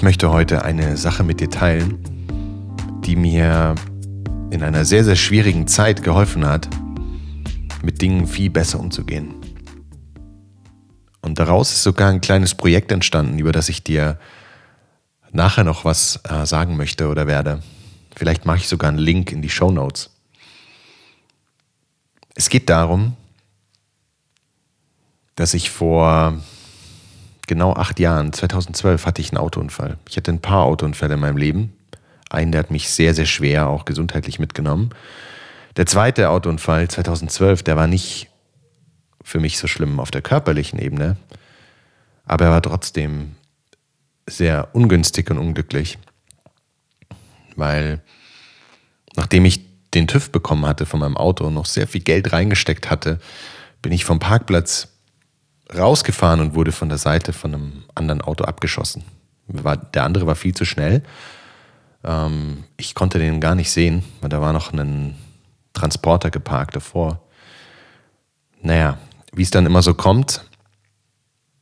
Ich möchte heute eine Sache mit dir teilen, die mir in einer sehr, sehr schwierigen Zeit geholfen hat, mit Dingen viel besser umzugehen. Und daraus ist sogar ein kleines Projekt entstanden, über das ich dir nachher noch was äh, sagen möchte oder werde. Vielleicht mache ich sogar einen Link in die Show Notes. Es geht darum, dass ich vor genau acht Jahren, 2012, hatte ich einen Autounfall. Ich hatte ein paar Autounfälle in meinem Leben. Einen, der hat mich sehr, sehr schwer auch gesundheitlich mitgenommen. Der zweite Autounfall, 2012, der war nicht für mich so schlimm auf der körperlichen Ebene, aber er war trotzdem sehr ungünstig und unglücklich, weil nachdem ich den TÜV bekommen hatte von meinem Auto und noch sehr viel Geld reingesteckt hatte, bin ich vom Parkplatz rausgefahren und wurde von der Seite von einem anderen Auto abgeschossen. Der andere war viel zu schnell. Ähm, ich konnte den gar nicht sehen, weil da war noch ein Transporter geparkt davor. Naja, wie es dann immer so kommt,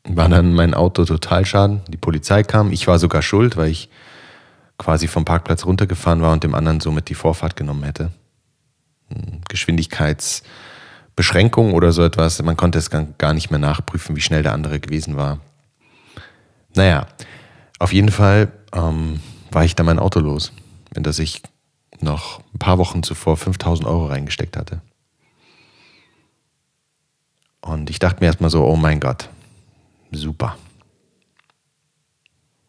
war dann mein Auto total schaden. Die Polizei kam, ich war sogar schuld, weil ich quasi vom Parkplatz runtergefahren war und dem anderen somit die Vorfahrt genommen hätte. Geschwindigkeits- Beschränkung oder so etwas. Man konnte es gar nicht mehr nachprüfen, wie schnell der andere gewesen war. Naja, auf jeden Fall ähm, war ich da mein Auto los, in das ich noch ein paar Wochen zuvor 5000 Euro reingesteckt hatte. Und ich dachte mir erstmal so, oh mein Gott, super.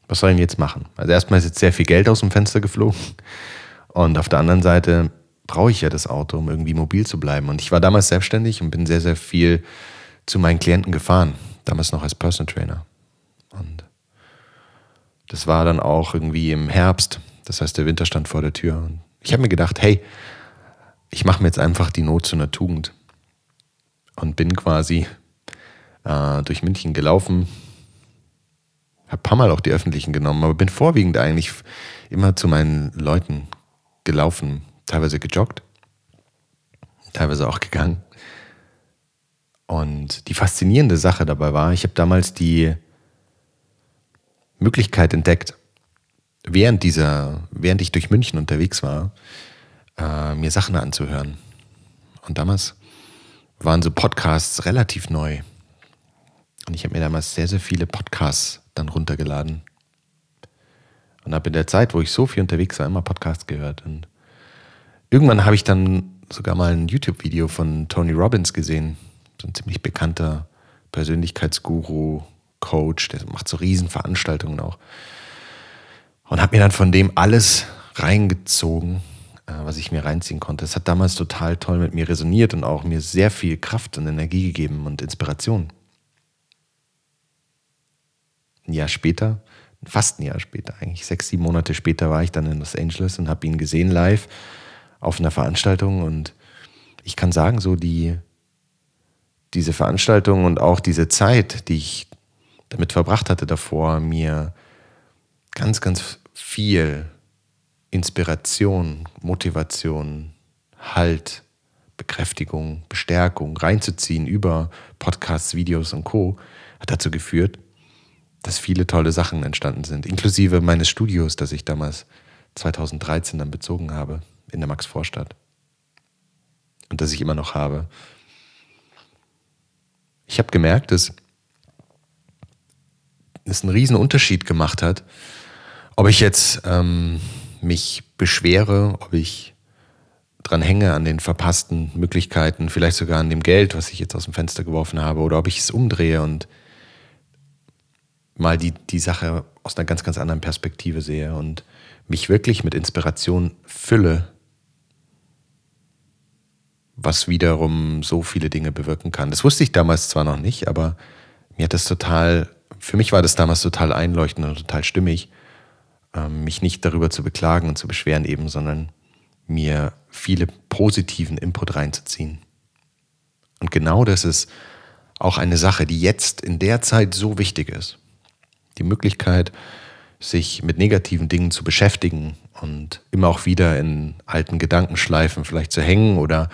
Was soll ich jetzt machen? Also erstmal ist jetzt sehr viel Geld aus dem Fenster geflogen. Und auf der anderen Seite brauche ich ja das Auto, um irgendwie mobil zu bleiben. Und ich war damals selbstständig und bin sehr, sehr viel zu meinen Klienten gefahren. Damals noch als Personal Trainer. Und das war dann auch irgendwie im Herbst. Das heißt, der Winter stand vor der Tür. Und ich habe mir gedacht, hey, ich mache mir jetzt einfach die Not zu einer Tugend. Und bin quasi äh, durch München gelaufen. Habe paar Mal auch die öffentlichen genommen, aber bin vorwiegend eigentlich immer zu meinen Leuten gelaufen, teilweise gejoggt, teilweise auch gegangen. Und die faszinierende Sache dabei war, ich habe damals die Möglichkeit entdeckt, während dieser, während ich durch München unterwegs war, äh, mir Sachen anzuhören. Und damals waren so Podcasts relativ neu. Und ich habe mir damals sehr, sehr viele Podcasts dann runtergeladen. Und habe in der Zeit, wo ich so viel unterwegs war, immer Podcasts gehört. Und Irgendwann habe ich dann sogar mal ein YouTube-Video von Tony Robbins gesehen. So ein ziemlich bekannter Persönlichkeitsguru, Coach, der macht so Riesenveranstaltungen auch. Und habe mir dann von dem alles reingezogen, äh, was ich mir reinziehen konnte. Es hat damals total toll mit mir resoniert und auch mir sehr viel Kraft und Energie gegeben und Inspiration. Ein Jahr später, fast ein Jahr später, eigentlich sechs, sieben Monate später war ich dann in Los Angeles und habe ihn gesehen live auf einer Veranstaltung und ich kann sagen, so die, diese Veranstaltung und auch diese Zeit, die ich damit verbracht hatte davor, mir ganz, ganz viel Inspiration, Motivation, Halt, Bekräftigung, Bestärkung reinzuziehen über Podcasts, Videos und Co. hat dazu geführt, dass viele tolle Sachen entstanden sind, inklusive meines Studios, das ich damals 2013 dann bezogen habe in der Maxvorstadt. Und das ich immer noch habe. Ich habe gemerkt, dass es einen riesen Unterschied gemacht hat, ob ich jetzt ähm, mich beschwere, ob ich dran hänge an den verpassten Möglichkeiten, vielleicht sogar an dem Geld, was ich jetzt aus dem Fenster geworfen habe, oder ob ich es umdrehe und mal die, die Sache aus einer ganz, ganz anderen Perspektive sehe und mich wirklich mit Inspiration fülle was wiederum so viele Dinge bewirken kann. Das wusste ich damals zwar noch nicht, aber mir hat das total, für mich war das damals total einleuchtend und total stimmig, ähm, mich nicht darüber zu beklagen und zu beschweren eben, sondern mir viele positiven Input reinzuziehen. Und genau das ist auch eine Sache, die jetzt in der Zeit so wichtig ist. Die Möglichkeit, sich mit negativen Dingen zu beschäftigen und immer auch wieder in alten Gedankenschleifen vielleicht zu hängen oder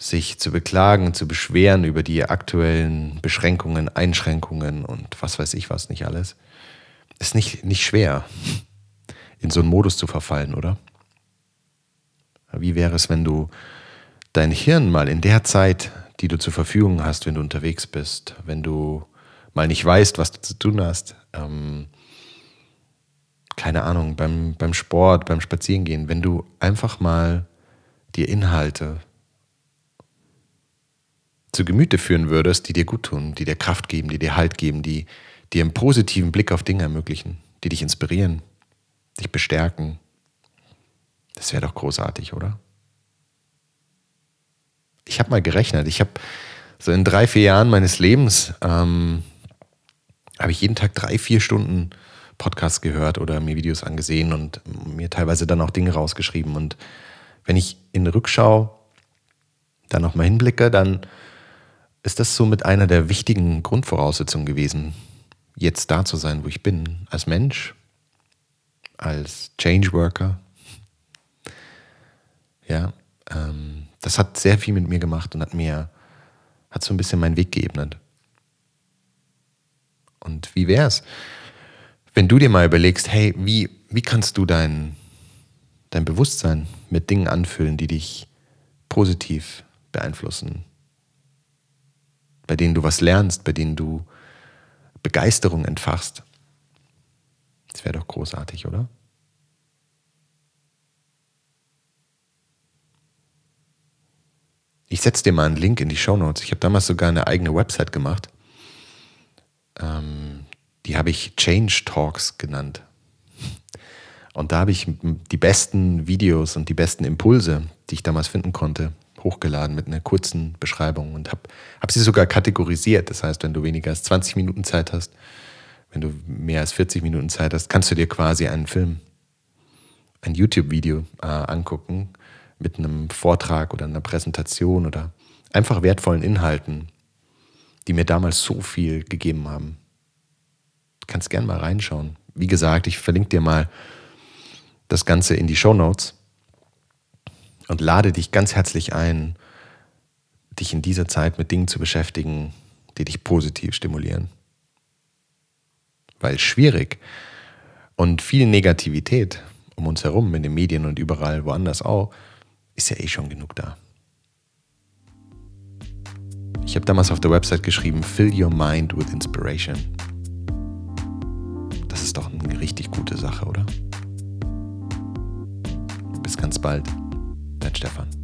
sich zu beklagen, zu beschweren über die aktuellen Beschränkungen, Einschränkungen und was weiß ich was nicht alles, Ist nicht, nicht schwer, in so einen Modus zu verfallen, oder? Wie wäre es, wenn du dein Hirn mal in der Zeit, die du zur Verfügung hast, wenn du unterwegs bist, wenn du mal nicht weißt, was du zu tun hast, ähm, keine Ahnung, beim, beim Sport, beim Spazierengehen, wenn du einfach mal dir Inhalte zu Gemüte führen würdest, die dir gut tun, die dir Kraft geben, die dir Halt geben, die dir einen positiven Blick auf Dinge ermöglichen, die dich inspirieren, dich bestärken. Das wäre doch großartig, oder? Ich habe mal gerechnet, ich habe so in drei, vier Jahren meines Lebens, ähm, habe ich jeden Tag drei, vier Stunden Podcasts gehört oder mir Videos angesehen und mir teilweise dann auch Dinge rausgeschrieben. Und wenn ich in Rückschau da nochmal hinblicke, dann ist das so mit einer der wichtigen Grundvoraussetzungen gewesen, jetzt da zu sein, wo ich bin, als Mensch, als Change Worker. Ja, ähm, das hat sehr viel mit mir gemacht und hat mir, hat so ein bisschen meinen Weg geebnet. Und wie wär's, wenn du dir mal überlegst, hey, wie, wie kannst du dein, dein Bewusstsein mit Dingen anfüllen, die dich positiv beeinflussen, bei denen du was lernst, bei denen du Begeisterung entfachst. Das wäre doch großartig, oder? Ich setze dir mal einen Link in die Show Notes. Ich habe damals sogar eine eigene Website gemacht. Ähm, die habe ich Change Talks genannt. Und da habe ich die besten Videos und die besten Impulse, die ich damals finden konnte, hochgeladen mit einer kurzen Beschreibung und habe hab sie sogar kategorisiert. Das heißt, wenn du weniger als 20 Minuten Zeit hast, wenn du mehr als 40 Minuten Zeit hast, kannst du dir quasi einen Film, ein YouTube-Video äh, angucken mit einem Vortrag oder einer Präsentation oder einfach wertvollen Inhalten, die mir damals so viel gegeben haben. Du kannst gern mal reinschauen. Wie gesagt, ich verlinke dir mal das Ganze in die Show Notes und lade dich ganz herzlich ein, dich in dieser Zeit mit Dingen zu beschäftigen, die dich positiv stimulieren. Weil schwierig und viel Negativität um uns herum, in den Medien und überall woanders auch, ist ja eh schon genug da. Ich habe damals auf der Website geschrieben, Fill your mind with inspiration. Das ist doch eine richtig gute Sache, oder? Bis ganz bald. Stefan.